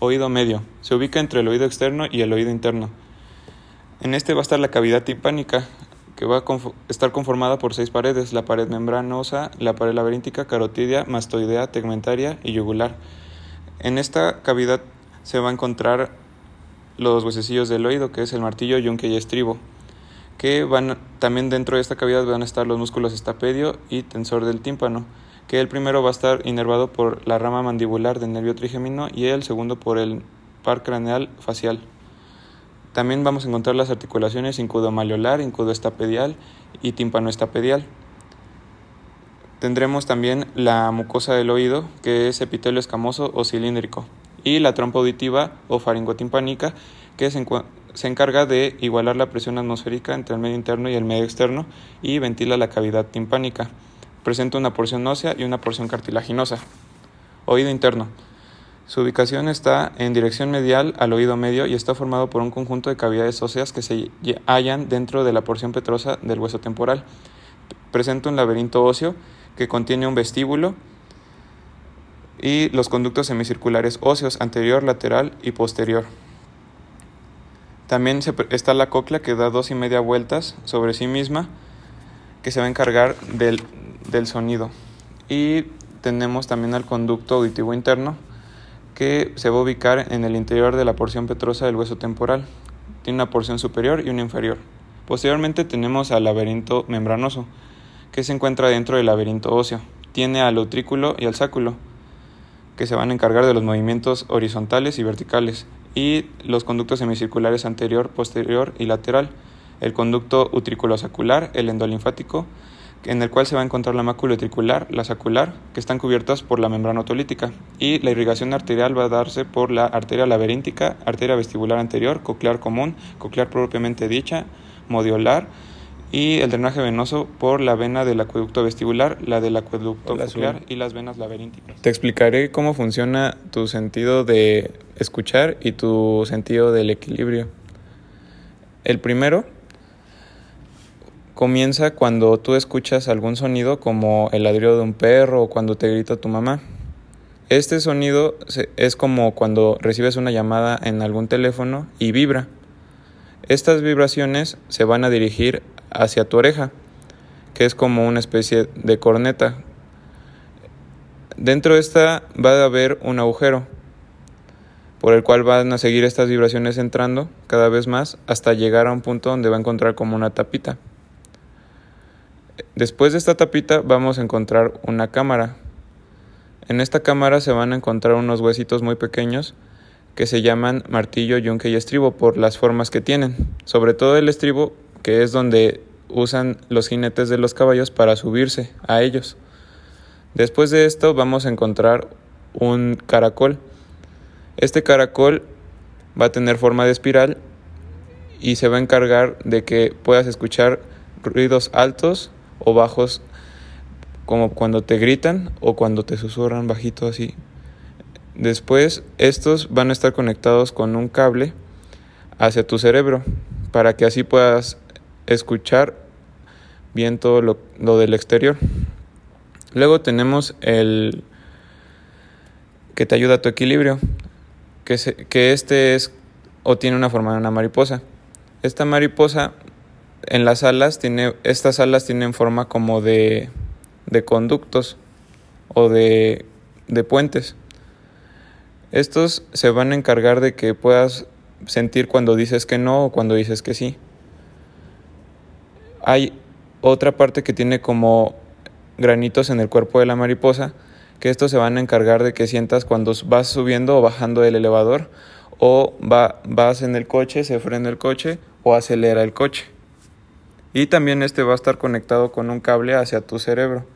Oído medio. Se ubica entre el oído externo y el oído interno. En este va a estar la cavidad timpánica, que va a estar conformada por seis paredes, la pared membranosa, la pared laberíntica, carotidia, mastoidea, tegmentaria y yugular. En esta cavidad se va a encontrar los huesecillos del oído, que es el martillo, yunque y estribo, que van también dentro de esta cavidad van a estar los músculos estapedio y tensor del tímpano, que el primero va a estar inervado por la rama mandibular del nervio trigemino y el segundo por el par craneal facial. También vamos a encontrar las articulaciones incudo-malleolar, incudo-estapedial y tímpano-estapedial. Tendremos también la mucosa del oído, que es epitelio escamoso o cilíndrico, y la trompa auditiva o faringotimpánica, que se, se encarga de igualar la presión atmosférica entre el medio interno y el medio externo y ventila la cavidad timpánica. Presenta una porción ósea y una porción cartilaginosa. Oído interno. Su ubicación está en dirección medial al oído medio y está formado por un conjunto de cavidades óseas que se hallan dentro de la porción petrosa del hueso temporal. Presenta un laberinto óseo que contiene un vestíbulo y los conductos semicirculares óseos anterior, lateral y posterior. También está la cóclea que da dos y media vueltas sobre sí misma que se va a encargar del, del sonido. Y tenemos también el conducto auditivo interno que se va a ubicar en el interior de la porción petrosa del hueso temporal. Tiene una porción superior y una inferior. Posteriormente tenemos al laberinto membranoso, que se encuentra dentro del laberinto óseo. Tiene al utrículo y al sáculo, que se van a encargar de los movimientos horizontales y verticales, y los conductos semicirculares anterior, posterior y lateral, el conducto utriculosacular, el endolinfático, en el cual se va a encontrar la mácula utricular, la sacular, que están cubiertas por la membrana otolítica, y la irrigación arterial va a darse por la arteria laberíntica, arteria vestibular anterior, coclear común, coclear propiamente dicha, modiolar, y el drenaje venoso por la vena del acueducto vestibular, la del acueducto coclear y las venas laberínticas. Te explicaré cómo funciona tu sentido de escuchar y tu sentido del equilibrio. El primero comienza cuando tú escuchas algún sonido como el ladrido de un perro o cuando te grita tu mamá. Este sonido es como cuando recibes una llamada en algún teléfono y vibra. Estas vibraciones se van a dirigir hacia tu oreja, que es como una especie de corneta. Dentro de esta va a haber un agujero por el cual van a seguir estas vibraciones entrando cada vez más hasta llegar a un punto donde va a encontrar como una tapita. Después de esta tapita vamos a encontrar una cámara. En esta cámara se van a encontrar unos huesitos muy pequeños que se llaman martillo, yunque y estribo por las formas que tienen. Sobre todo el estribo, que es donde usan los jinetes de los caballos para subirse a ellos. Después de esto vamos a encontrar un caracol. Este caracol va a tener forma de espiral y se va a encargar de que puedas escuchar ruidos altos o bajos como cuando te gritan o cuando te susurran bajito así. Después estos van a estar conectados con un cable hacia tu cerebro para que así puedas escuchar bien todo lo, del exterior. Luego tenemos el que te ayuda a tu equilibrio, que, que este es o tiene una forma de una mariposa. Esta mariposa en las alas tiene, estas alas tienen forma como de, de conductos o de, de puentes. Estos se van a encargar de que puedas sentir cuando dices que no o cuando dices que sí. Hay otra parte que tiene como granitos en el cuerpo de la mariposa, que estos se van a encargar de que sientas cuando vas subiendo o bajando del elevador o va, vas en el coche, se frena el coche o acelera el coche y también este va a estar conectado con un cable hacia tu cerebro.